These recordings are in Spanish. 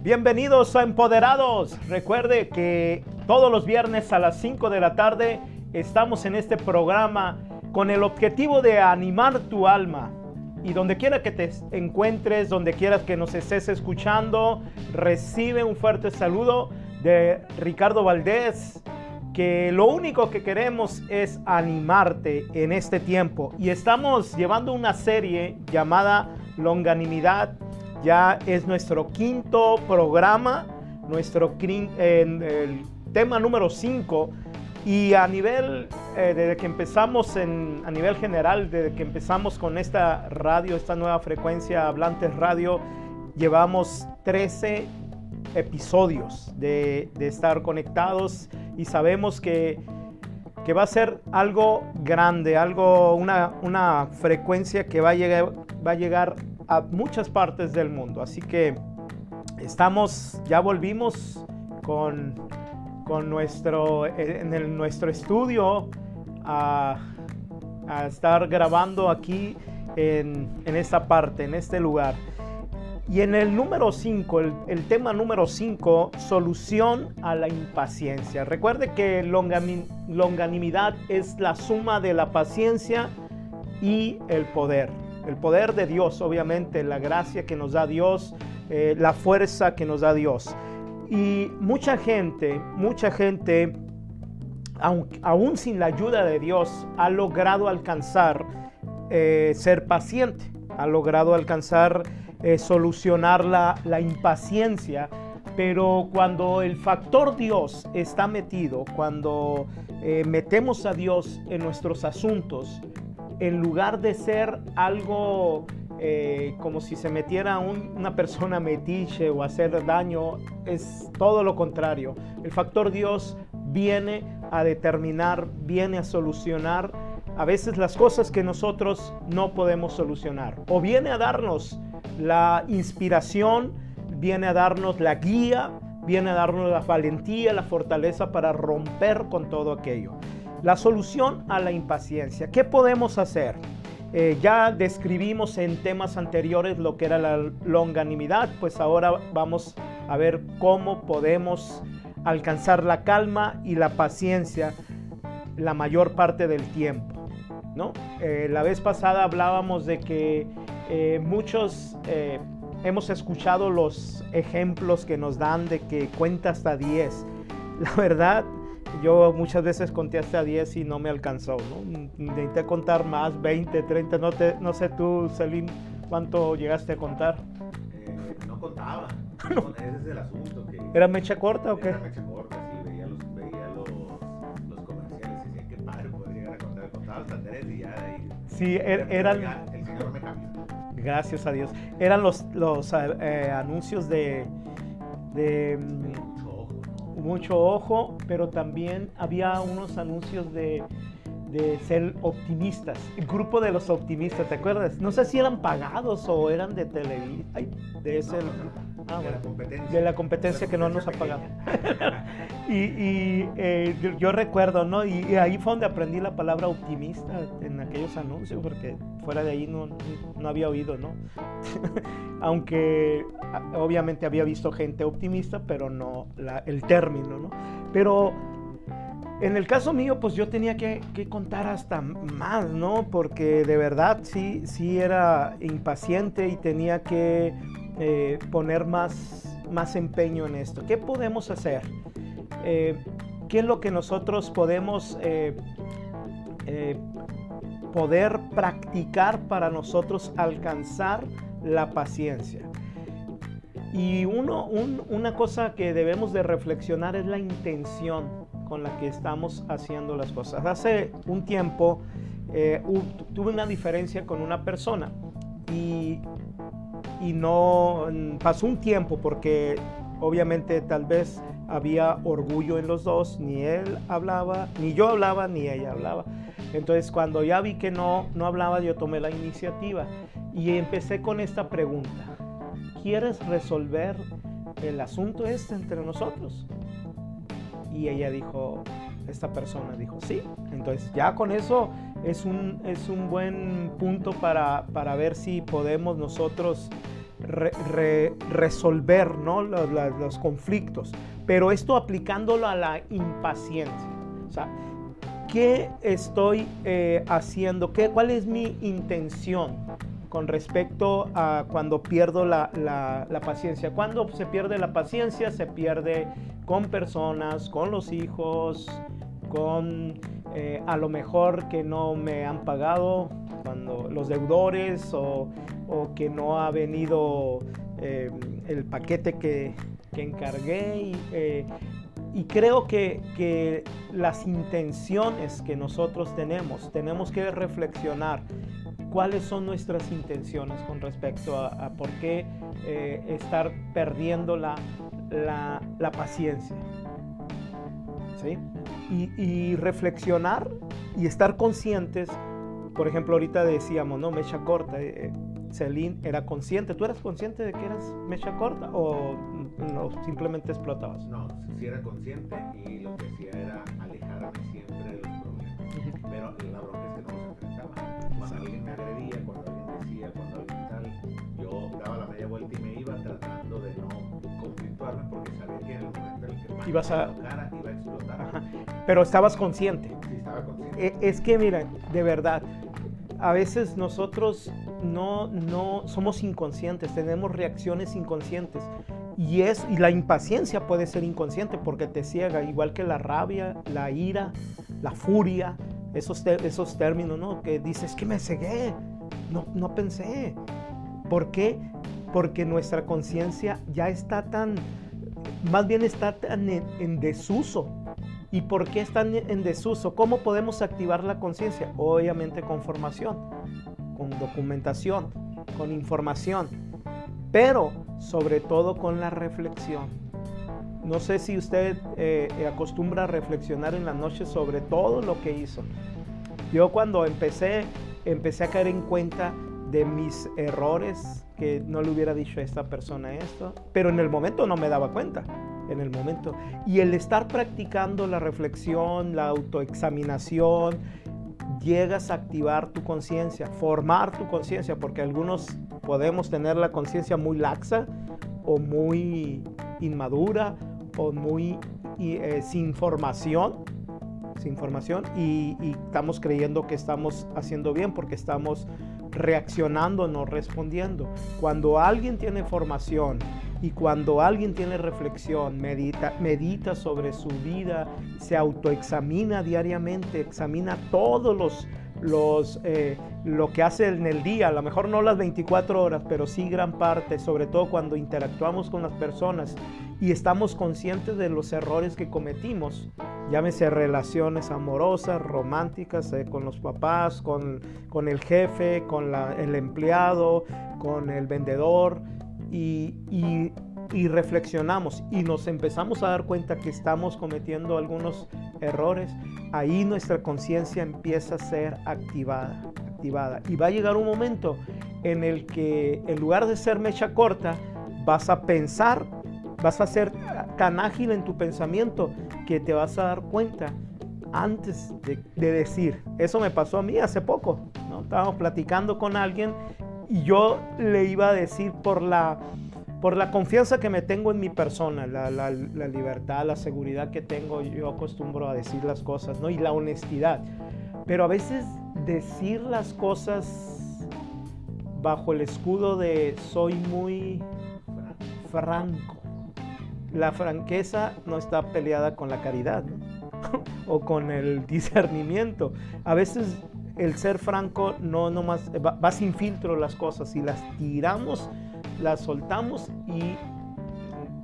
Bienvenidos a Empoderados. Recuerde que todos los viernes a las 5 de la tarde estamos en este programa con el objetivo de animar tu alma. Y donde quiera que te encuentres, donde quieras que nos estés escuchando, recibe un fuerte saludo de Ricardo Valdés, que lo único que queremos es animarte en este tiempo. Y estamos llevando una serie llamada Longanimidad. Ya es nuestro quinto programa, nuestro el tema número 5. Y a nivel, eh, desde que empezamos en, a nivel general, desde que empezamos con esta radio, esta nueva frecuencia Hablantes Radio, llevamos 13 episodios de, estar conectados y sabemos que, que, va a ser algo grande, algo, una, una frecuencia que va a, llegar, va a llegar a muchas partes del mundo. Así que estamos, ya volvimos con, con nuestro, en el, nuestro estudio a, estar grabando aquí en, en esta parte, en este lugar. Y en el número 5, el, tema número 5, solución a la impaciencia. Recuerde que longanimidad es la suma de la paciencia y el poder. El poder de Dios, obviamente, la gracia que nos da Dios, eh, la fuerza que nos da Dios. Y mucha gente, mucha gente, aún, sin la ayuda de Dios, ha logrado alcanzar eh, ser paciente, ha logrado alcanzar eh, solucionar la, impaciencia, pero cuando el factor Dios está metido, cuando metemos a Dios en nuestros asuntos, en lugar de ser algo eh, como si se metiera una persona metiche o hacer daño, es todo lo contrario. El factor Dios viene a determinar, viene a solucionar a veces las cosas que nosotros no podemos solucionar. O viene a darnos la inspiración, viene a darnos la guía, viene a darnos la valentía, la fortaleza para romper con todo aquello. La solución a la impaciencia. ¿Qué podemos hacer? Eh, ya describimos en temas anteriores lo que era la longanimidad, pues ahora vamos a ver cómo podemos alcanzar la calma y la paciencia la mayor parte del tiempo. Eh, la vez pasada hablábamos de que eh, muchos hemos escuchado los ejemplos que nos dan de que cuenta hasta 10. La verdad, yo muchas veces conté hasta 10 y no me alcanzó, ¿no? Necesité contar más, 20, 30, no, te, no sé tú, Selim, ¿cuánto llegaste a contar? no contaba, ese es el asunto. Que ¿Era mecha corta o qué? Era mecha corta, sí, veía los, veía los, los comerciales y decía, qué padre poder llegar a contar, contaba hasta 3 y ya de ahí Sí, er, eran... El Señor me cambió. Gracias a Dios. Eran los, los eh, anuncios de... de ojo, ¿no? Mucho ojo, pero también había unos anuncios de, de ser optimistas. El grupo de los optimistas, ¿te acuerdas? No sé si eran pagados o eran de televisión. De ese... Ah, de, la competencia. de la competencia que no nos ha pagado. y, y eh, yo, yo, recuerdo, ¿no? Y, y, ahí fue donde aprendí la palabra optimista en aquellos anuncios, porque fuera de ahí no, no había oído, ¿no? Aunque obviamente había visto gente optimista, pero no la, el término, ¿no? Pero en el caso mío, pues yo tenía que, que, contar hasta más, ¿no? Porque de verdad sí, sí era impaciente y tenía que eh, poner más, más empeño en esto. ¿Qué podemos hacer? Eh, ¿Qué es lo que nosotros podemos eh, eh, poder practicar para nosotros alcanzar la paciencia? Y uno, un, una cosa que debemos de reflexionar es la intención con la que estamos haciendo las cosas. Hace un tiempo eh, tuve una diferencia con una persona y y no pasó un tiempo porque obviamente tal vez había orgullo en los dos, ni él hablaba, ni yo hablaba, ni ella hablaba. Entonces cuando ya vi que no, no hablaba, yo tomé la iniciativa y empecé con esta pregunta. ¿Quieres resolver el asunto este entre nosotros? Y ella dijo, esta persona dijo, sí. Entonces ya con eso es un, es un buen punto para, para ver si podemos nosotros resolver ¿no? los, conflictos. Pero esto aplicándolo a la impaciencia. O sea, ¿qué estoy eh, haciendo? ¿Qué, ¿Cuál es mi intención con respecto a cuando pierdo la, la, paciencia? Cuando se pierde la paciencia, se pierde con personas, con los hijos, con eh, a lo mejor que no me han pagado cuando los deudores o, o que no ha venido eh, el paquete que, que encargué y, eh, y creo que, que, las intenciones que nosotros tenemos, tenemos que reflexionar cuáles son nuestras intenciones con respecto a, por qué estar perdiendo la, la, la paciencia. ¿Sí? y, reflexionar y estar conscientes. Por ejemplo, ahorita decíamos, ¿no? Mecha corta. Eh, Celine era consciente. ¿Tú eras consciente de que eras mecha corta o no, simplemente explotabas? No, sí era consciente y lo que hacía era alejarme siempre de los problemas. Pero la bronca es que no los enfrentaba. Cuando alguien me agredía, cuando alguien decía, cuando alguien tal, yo daba la media vuelta y me iba tratando de no conflictuarme porque sabía que en el momento en el que ibas a... Cara, Pero estabas consciente. Sí, estaba consciente. E, es que, mira, de verdad, a veces nosotros no, no somos inconscientes, tenemos reacciones inconscientes. Y, es, y la impaciencia puede ser inconsciente porque te ciega, igual que la rabia, la ira, la furia, esos, esos términos, ¿no? Que dices que me cegué, no, no pensé. ¿Por qué? Porque nuestra conciencia ya está tan, más bien está tan en desuso ¿Y por qué están en desuso? ¿Cómo podemos activar la conciencia? Obviamente con formación, con documentación, con información, pero sobre todo con la reflexión. No sé si usted eh, acostumbra a reflexionar en la noche sobre todo lo que hizo. Yo cuando empecé, empecé a caer en cuenta de mis errores, que no le hubiera dicho a esta persona esto, pero en el momento no me daba cuenta en el momento. Y el estar practicando la reflexión, la autoexaminación, llegas a activar tu conciencia, formar tu conciencia, porque algunos podemos tener la conciencia muy laxa o muy inmadura o muy eh, sin formación, sin formación y, y estamos creyendo que estamos haciendo bien porque estamos reaccionando, no respondiendo. Cuando alguien tiene formación, y cuando alguien tiene reflexión, medita, medita sobre su vida, se autoexamina diariamente, examina todos los, los eh, lo que hace en el día, a lo mejor no las 24 horas, pero sí gran parte, sobre todo cuando interactuamos con las personas y estamos conscientes de los errores que cometimos, llámese relaciones amorosas, románticas, eh, con los papás, con, con, el jefe, con el empleado, con el vendedor, y, reflexionamos y nos empezamos a dar cuenta que estamos cometiendo algunos errores, ahí nuestra conciencia empieza a ser activada, activada. Y va a llegar un momento en el que en lugar de ser mecha corta, vas a pensar, vas a ser tan ágil en tu pensamiento que te vas a dar cuenta antes de, decir. Eso me pasó a mí hace poco. ¿no? Estábamos platicando con alguien y yo le iba a decir por la, por la confianza que me tengo en mi persona, la, la, libertad, la seguridad que tengo, yo acostumbro a decir las cosas, ¿no? Y la honestidad. Pero a veces decir las cosas bajo el escudo de soy muy franco. La franqueza no está peleada con la caridad o con el discernimiento. A veces el ser franco no nomás va, sin filtro las cosas. Si las tiramos, las soltamos y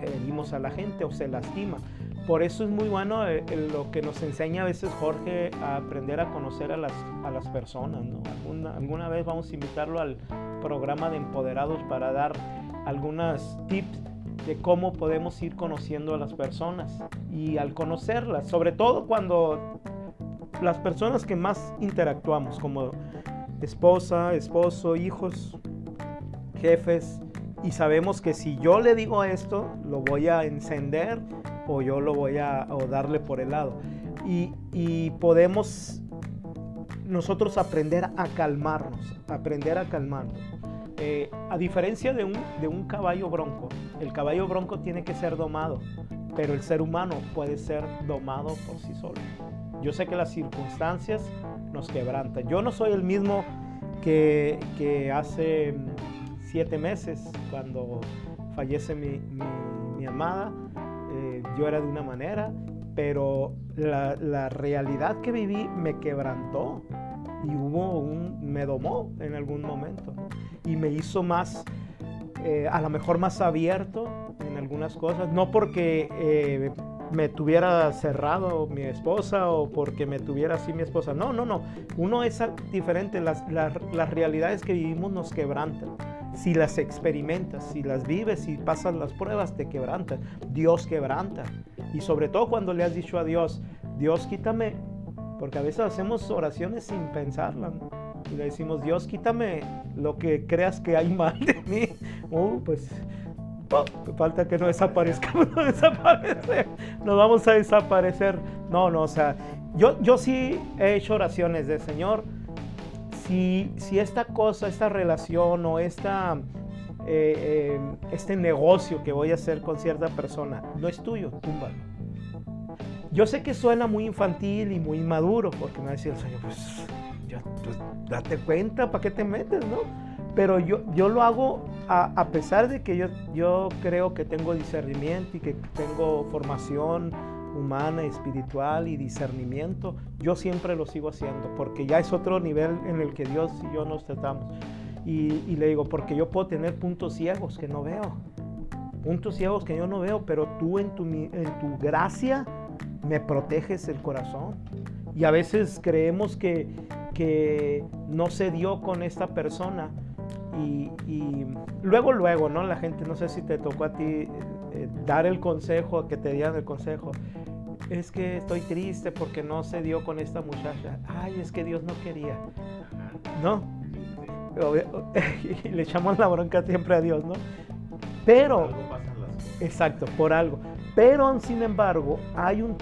herimos a la gente o se lastima. Por eso es muy bueno eh, lo que nos enseña a veces Jorge a aprender a conocer a las, a las personas. Alguna, alguna vez vamos a invitarlo al programa de Empoderados para dar algunas tips de cómo podemos ir conociendo a las personas y al conocerlas, sobre todo cuando las personas que más interactuamos, como esposa, esposo, hijos, jefes, y sabemos que si yo le digo esto, lo voy a encender o yo lo voy a darle por el lado. Y, y podemos nosotros aprender a calmarnos, aprender a calmarnos. Eh, a diferencia de un, de un caballo bronco, el caballo bronco tiene que ser domado, pero el ser humano puede ser domado por sí solo. Yo sé que las circunstancias nos quebrantan. Yo no soy el mismo que, que hace siete meses cuando fallece mi, mi, amada. Eh, yo era de una manera, pero la, la, realidad que viví me quebrantó y hubo un, me domó en algún momento y me hizo más, eh, a lo mejor más abierto en algunas cosas, no porque eh, me tuviera cerrado mi esposa o porque me tuviera así mi esposa, no, no, no, uno es diferente, las, las, realidades que vivimos nos quebrantan. Si las experimentas, si las vives, si pasas las pruebas, te quebrantan. Dios quebranta. Y sobre todo cuando le has dicho a Dios, Dios quítame, porque a veces hacemos oraciones sin pensarla. Y le decimos, Dios quítame lo que creas que hay mal de mí. Uh, pues oh, falta que no desaparezcamos, no desaparecer. Nos vamos a desaparecer. No, no, o sea, yo, yo sí he hecho oraciones de Señor. Si, si esta cosa, esta relación o esta, eh, eh, este negocio que voy a hacer con cierta persona no es tuyo, túmbalo. Yo sé que suena muy infantil y muy maduro, porque me va a decir el Señor, pues, ya, pues date cuenta, ¿para qué te metes, no? Pero yo, yo lo hago a, a, pesar de que yo, yo creo que tengo discernimiento y que tengo formación humana, espiritual y discernimiento, yo siempre lo sigo haciendo, porque ya es otro nivel en el que Dios y yo nos tratamos. Y, y le digo, porque yo puedo tener puntos ciegos que no veo, puntos ciegos que yo no veo, pero tú en tu, en tu gracia me proteges el corazón. Y a veces creemos que, que no se dio con esta persona. Y, y, luego, luego, ¿no? La gente, no sé si te tocó a ti eh, dar el consejo, que te dieran el consejo. Es que estoy triste porque no se dio con esta muchacha. Ay, es que Dios no quería. ¿No? Y le echamos la bronca siempre a Dios, ¿no? Pero, exacto, por algo. Pero, sin embargo, hay un,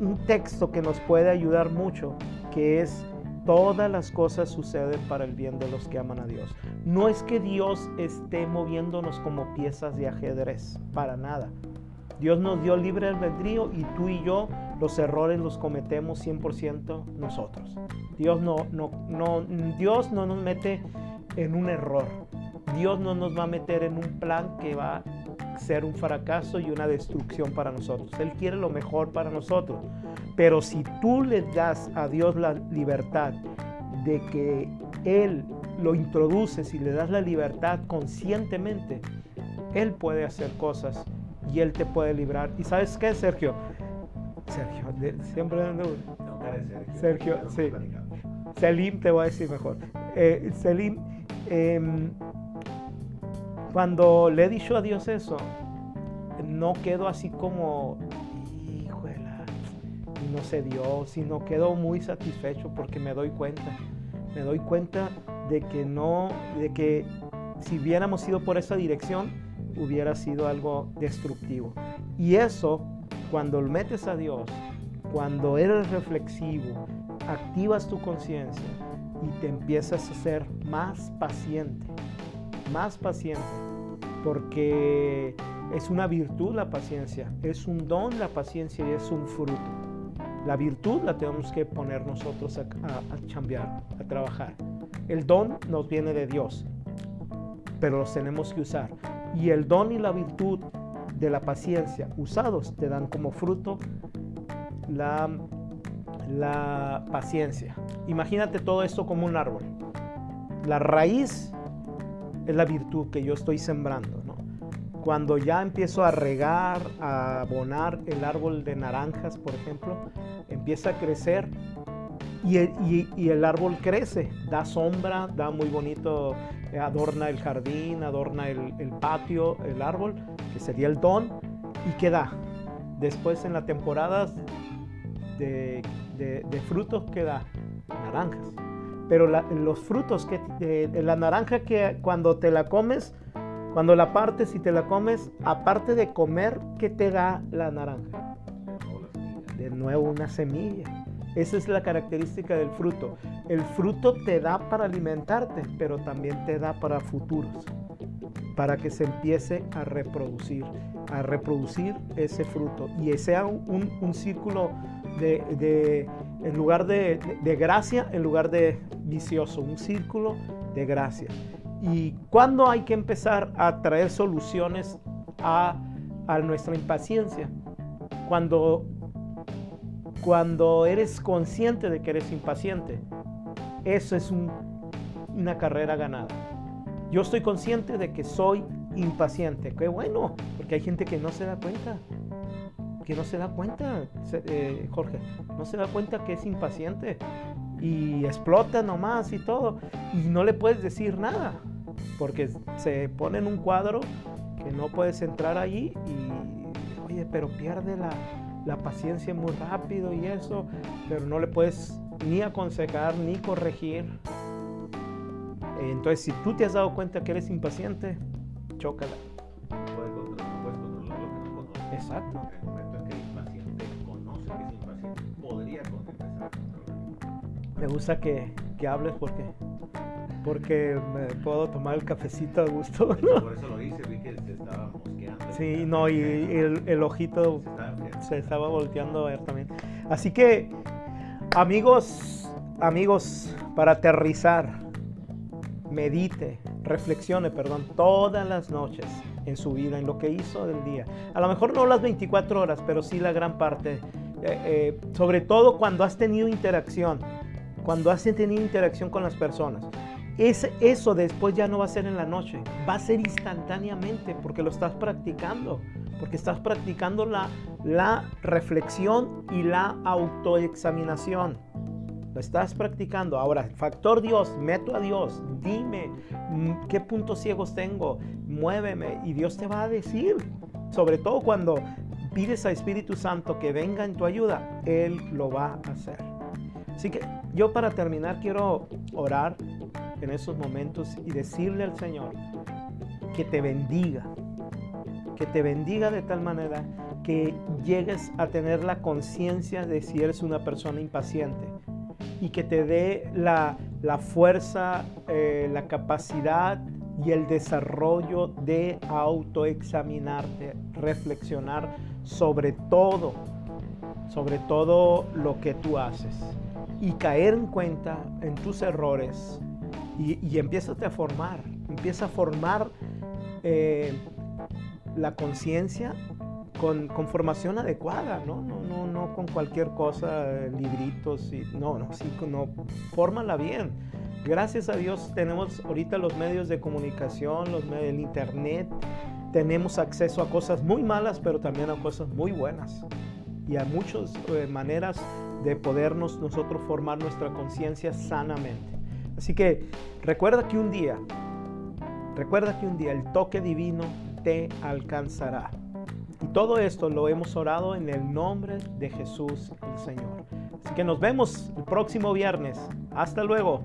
un texto que nos puede ayudar mucho, que es todas las cosas suceden para el bien de los que aman a Dios. No es que Dios esté moviéndonos como piezas de ajedrez, para nada. Dios nos dio libre albedrío y tú y yo los errores los cometemos 100% nosotros. Dios no, no, no, Dios no nos mete en un error. Dios no nos va a meter en un plan que va ser un fracaso y una destrucción para nosotros. Él quiere lo mejor para nosotros. Pero si tú le das a Dios la libertad de que Él lo introduces y le das la libertad conscientemente, Él puede hacer cosas y Él te puede librar. ¿Y sabes qué, Sergio? Sergio, de, siempre dando Sergio, sí. Selim te voy a decir mejor. Eh, Selim, eh, cuando le he dicho a Dios eso, no quedo así como, híjole, no se dio, sino quedo muy satisfecho porque me doy cuenta, me doy cuenta de que no, de que si hubiéramos ido por esa dirección, hubiera sido algo destructivo. Y eso, cuando lo metes a Dios, cuando eres reflexivo, activas tu conciencia y te empiezas a ser más paciente, más paciente, porque es una virtud la paciencia, es un don la paciencia y es un fruto. La virtud la tenemos que poner nosotros a, a, a chambear, a trabajar. El don nos viene de Dios, pero los tenemos que usar. Y el don y la virtud de la paciencia usados te dan como fruto la, la paciencia. Imagínate todo esto como un árbol. La raíz es la virtud que yo estoy sembrando. ¿no? Cuando ya empiezo a regar, a abonar el árbol de naranjas, por ejemplo, empieza a crecer y el, árbol crece, da sombra, da muy bonito adorna el jardín, adorna el, patio, el árbol, que sería el don, y qué da. Después en la temporada de, de, de frutos que da naranjas. Pero los frutos que la naranja que cuando te la comes, cuando la partes y te la comes, aparte de comer, ¿qué te da la naranja? De nuevo una semilla. Esa es la característica del fruto. El fruto te da para alimentarte, pero también te da para futuros, para que se empiece a reproducir, a reproducir ese fruto y sea un, un círculo de, en lugar de, de, gracia, en lugar de vicioso, un círculo de gracia. ¿Y cuándo hay que empezar a traer soluciones a, a nuestra impaciencia? Cuando, cuando eres consciente de que eres impaciente. Eso es una carrera ganada. Yo estoy consciente de que soy impaciente. Qué bueno, porque hay gente que no se da cuenta que no se da cuenta, eh, Jorge, no se da cuenta que es impaciente y explota nomás y todo, y no le puedes decir nada, porque se pone en un cuadro que no puedes entrar allí y, oye, pero pierde la, la paciencia muy rápido y eso, pero no le puedes ni aconsejar ni corregir. Entonces, si tú te has dado cuenta que eres impaciente, chócala. Exacto. Me gusta que, que hables porque porque me puedo tomar el cafecito a gusto. Por eso lo hice, vi que se estaba mosqueando. Sí, no, y el, el ojito se estaba, volteando a ver también. Así que, amigos, amigos, para aterrizar, medite, reflexione, perdón, todas las noches en su vida, en lo que hizo del día. A lo mejor no las 24 horas, pero sí la gran parte. Eh, eh, sobre todo cuando has tenido interacción cuando has tenido interacción con las personas. Es, eso después ya no va a ser en la noche, va a ser instantáneamente porque lo estás practicando, porque estás practicando la, la reflexión y la autoexaminación. Lo estás practicando. Ahora, factor Dios, meto a Dios, dime mm, qué puntos ciegos tengo, muéveme y Dios te va a decir. Sobre todo cuando pides a Espíritu Santo que venga en tu ayuda, Él lo va a hacer. Así que yo para terminar quiero orar en esos momentos y decirle al Señor que te bendiga, que te bendiga de tal manera que llegues a tener la conciencia de si eres una persona impaciente y que te dé la, fuerza, eh, la capacidad y el desarrollo de autoexaminarte, reflexionar sobre todo, sobre todo lo que tú haces y caer en cuenta en tus errores y, y a formar, empieza a formar eh, la conciencia con, con, formación adecuada, ¿no? No, no, no con cualquier cosa, libritos, y, no, no, sí, no, fórmala bien. Gracias a Dios tenemos ahorita los medios de comunicación, los medios del internet, tenemos acceso a cosas muy malas, pero también a cosas muy buenas y a muchas eh, maneras de podernos nosotros formar nuestra conciencia sanamente. Así que recuerda que un día, recuerda que un día el toque divino te alcanzará. Y todo esto lo hemos orado en el nombre de Jesús el Señor. Así que nos vemos el próximo viernes. Hasta luego.